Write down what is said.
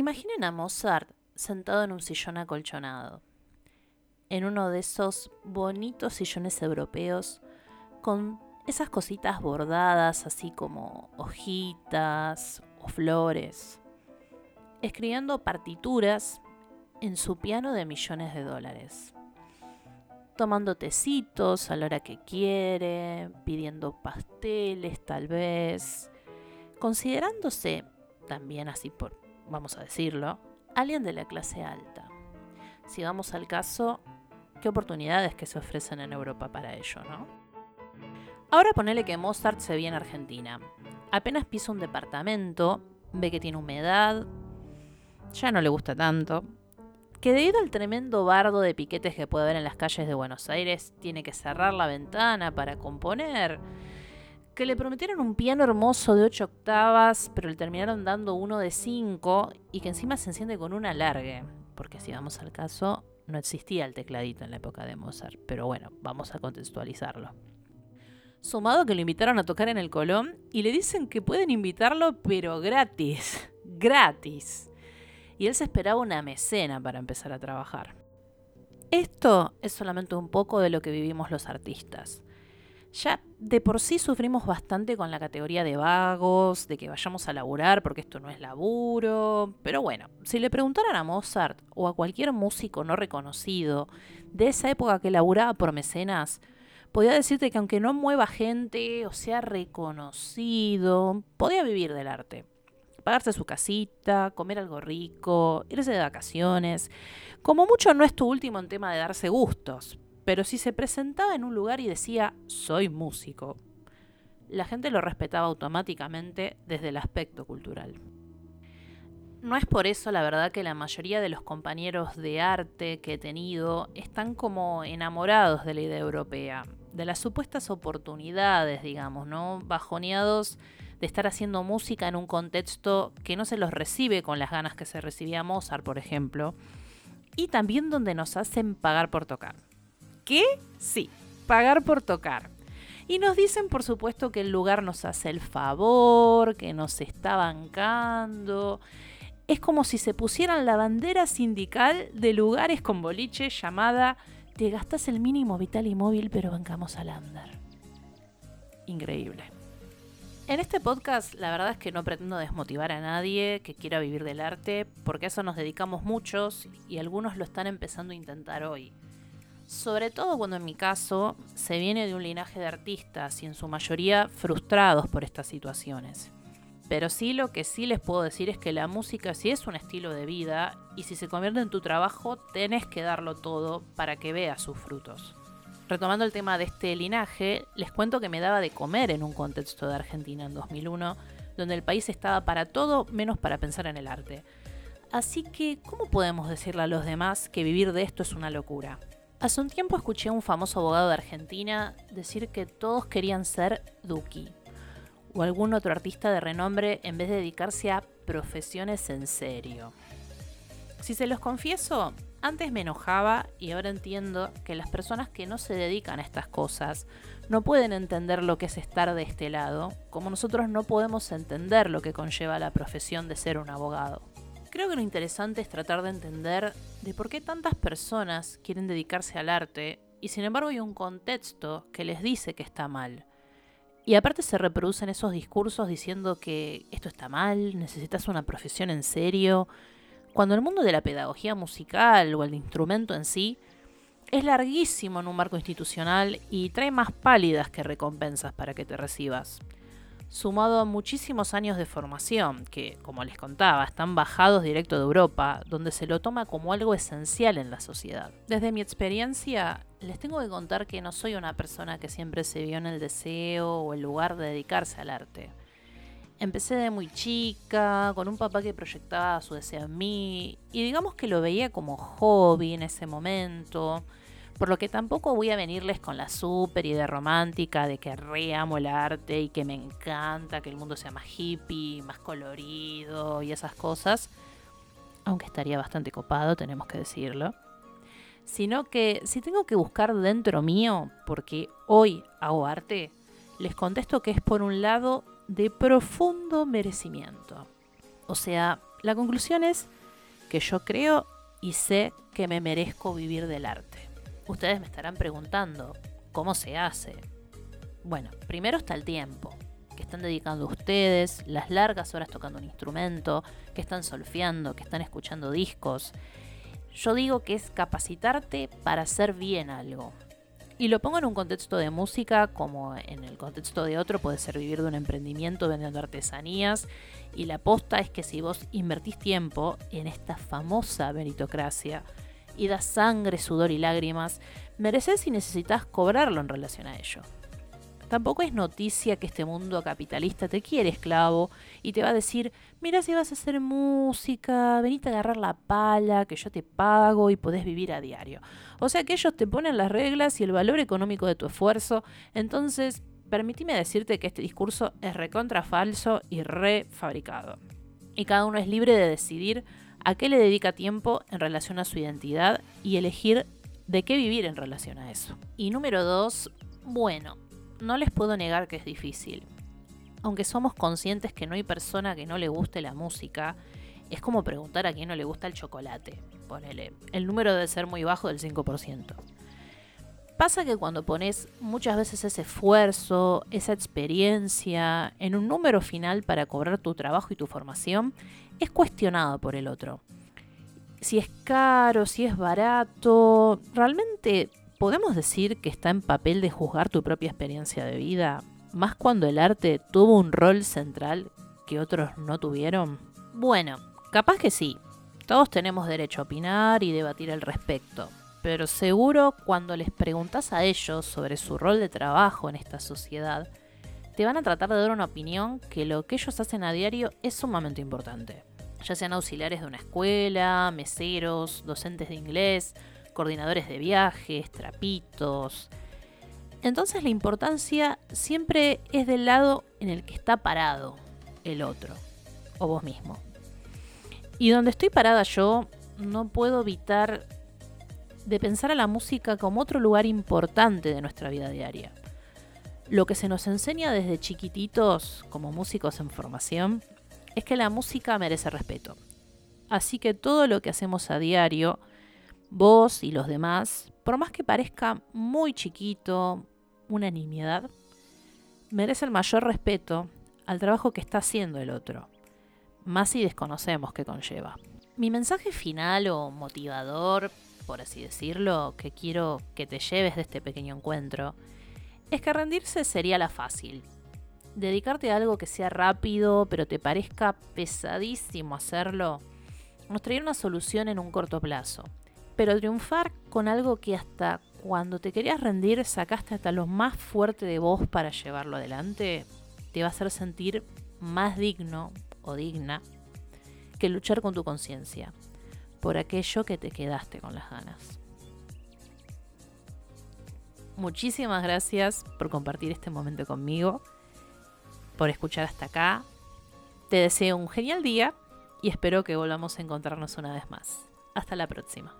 Imaginen a Mozart sentado en un sillón acolchonado, en uno de esos bonitos sillones europeos con esas cositas bordadas así como hojitas o flores, escribiendo partituras en su piano de millones de dólares, tomando tecitos a la hora que quiere, pidiendo pasteles tal vez, considerándose también así por vamos a decirlo, alguien de la clase alta. Si vamos al caso, qué oportunidades que se ofrecen en Europa para ello, ¿no? Ahora ponele que Mozart se viene a Argentina. Apenas pisa un departamento, ve que tiene humedad, ya no le gusta tanto, que debido al tremendo bardo de piquetes que puede haber en las calles de Buenos Aires, tiene que cerrar la ventana para componer que le prometieron un piano hermoso de 8 octavas, pero le terminaron dando uno de 5 y que encima se enciende con un alargue. Porque si vamos al caso, no existía el tecladito en la época de Mozart. Pero bueno, vamos a contextualizarlo. Sumado que lo invitaron a tocar en el Colón y le dicen que pueden invitarlo, pero gratis. Gratis. Y él se esperaba una mecena para empezar a trabajar. Esto es solamente un poco de lo que vivimos los artistas. Ya de por sí sufrimos bastante con la categoría de vagos, de que vayamos a laburar porque esto no es laburo. Pero bueno, si le preguntaran a Mozart o a cualquier músico no reconocido de esa época que laburaba por mecenas, podía decirte que aunque no mueva gente o sea reconocido, podía vivir del arte. Pagarse su casita, comer algo rico, irse de vacaciones. Como mucho no es tu último en tema de darse gustos, pero si se presentaba en un lugar y decía soy músico, la gente lo respetaba automáticamente desde el aspecto cultural. No es por eso la verdad que la mayoría de los compañeros de arte que he tenido están como enamorados de la idea europea, de las supuestas oportunidades, digamos, ¿no? Bajoneados de estar haciendo música en un contexto que no se los recibe con las ganas que se recibía Mozart, por ejemplo, y también donde nos hacen pagar por tocar qué? Sí, pagar por tocar. Y nos dicen, por supuesto, que el lugar nos hace el favor, que nos está bancando. Es como si se pusieran la bandera sindical de lugares con boliche llamada Te gastas el mínimo vital y móvil, pero bancamos al andar. Increíble. En este podcast la verdad es que no pretendo desmotivar a nadie que quiera vivir del arte, porque a eso nos dedicamos muchos y algunos lo están empezando a intentar hoy sobre todo cuando en mi caso se viene de un linaje de artistas y en su mayoría frustrados por estas situaciones. Pero sí lo que sí les puedo decir es que la música sí es un estilo de vida y si se convierte en tu trabajo tenés que darlo todo para que veas sus frutos. Retomando el tema de este linaje, les cuento que me daba de comer en un contexto de Argentina en 2001, donde el país estaba para todo menos para pensar en el arte. Así que, ¿cómo podemos decirle a los demás que vivir de esto es una locura? Hace un tiempo escuché a un famoso abogado de Argentina decir que todos querían ser Duki o algún otro artista de renombre en vez de dedicarse a profesiones en serio. Si se los confieso, antes me enojaba y ahora entiendo que las personas que no se dedican a estas cosas no pueden entender lo que es estar de este lado, como nosotros no podemos entender lo que conlleva la profesión de ser un abogado. Creo que lo interesante es tratar de entender de por qué tantas personas quieren dedicarse al arte y sin embargo hay un contexto que les dice que está mal. Y aparte se reproducen esos discursos diciendo que esto está mal, necesitas una profesión en serio, cuando el mundo de la pedagogía musical o el instrumento en sí es larguísimo en un marco institucional y trae más pálidas que recompensas para que te recibas sumado a muchísimos años de formación, que, como les contaba, están bajados directo de Europa, donde se lo toma como algo esencial en la sociedad. Desde mi experiencia, les tengo que contar que no soy una persona que siempre se vio en el deseo o el lugar de dedicarse al arte. Empecé de muy chica, con un papá que proyectaba su deseo en mí, y digamos que lo veía como hobby en ese momento, por lo que tampoco voy a venirles con la super idea romántica de que re amo el arte y que me encanta que el mundo sea más hippie, más colorido y esas cosas. Aunque estaría bastante copado, tenemos que decirlo. Sino que si tengo que buscar dentro mío, porque hoy hago arte, les contesto que es por un lado de profundo merecimiento. O sea, La conclusión es que yo creo y sé que me merezco vivir del arte. Ustedes me estarán preguntando, ¿cómo se hace? Bueno, primero está el tiempo que están dedicando ustedes, las largas horas tocando un instrumento, que están solfeando, que están escuchando discos. Yo digo que es capacitarte para hacer bien algo. Y lo pongo en un contexto de música, como en el contexto de otro, puede ser vivir de un emprendimiento vendiendo artesanías. Y la aposta es que si vos invertís tiempo en esta famosa meritocracia y das sangre, sudor y lágrimas, mereces y necesitas cobrarlo en relación a ello. Tampoco es noticia que este mundo capitalista te quiere esclavo y te va a decir, mira si vas a hacer música, venite a agarrar la pala, que yo te pago y podés vivir a diario. O sea que ellos te ponen las reglas y el valor económico de tu esfuerzo, entonces permíteme decirte que este discurso es recontra falso y refabricado. Y cada uno es libre de decidir a qué le dedica tiempo en relación a su identidad y elegir de qué vivir en relación a eso. Y número dos, bueno, no les puedo negar que es difícil. Aunque somos conscientes que no hay persona que no le guste la música, es como preguntar a quién no le gusta el chocolate. Ponele, el número debe ser muy bajo del 5%. Pasa que cuando pones muchas veces ese esfuerzo, esa experiencia en un número final para cobrar tu trabajo y tu formación, es cuestionado por el otro. Si es caro, si es barato, realmente ¿podemos decir que está en papel de juzgar tu propia experiencia de vida, más cuando el arte tuvo un rol central que otros no tuvieron? Bueno, capaz que sí. Todos tenemos derecho a opinar y debatir al respecto, pero seguro cuando les preguntas a ellos sobre su rol de trabajo en esta sociedad, te van a tratar de dar una opinión que lo que ellos hacen a diario es sumamente importante. Ya sean auxiliares de una escuela, meseros, docentes de inglés, coordinadores de viajes, trapitos. Entonces la importancia siempre es del lado en el que está parado el otro, o vos mismo. Y donde estoy parada yo, no puedo evitar de pensar a la música como otro lugar importante de nuestra vida diaria. Lo que se nos enseña desde chiquititos como músicos en formación es que la música merece respeto. Así que todo lo que hacemos a diario vos y los demás, por más que parezca muy chiquito, una nimiedad, merece el mayor respeto al trabajo que está haciendo el otro, más si desconocemos qué conlleva. Mi mensaje final o motivador, por así decirlo, que quiero que te lleves de este pequeño encuentro, es que rendirse sería la fácil. Dedicarte a algo que sea rápido, pero te parezca pesadísimo hacerlo, nos traería una solución en un corto plazo pero triunfar con algo que hasta cuando te querías rendir sacaste hasta lo más fuerte de vos para llevarlo adelante, te va a hacer sentir más digno o digna que luchar con tu conciencia por aquello que te quedaste con las ganas. Muchísimas gracias por compartir este momento conmigo, por escuchar hasta acá. Te deseo un genial día y espero que volvamos a encontrarnos una vez más. Hasta la próxima.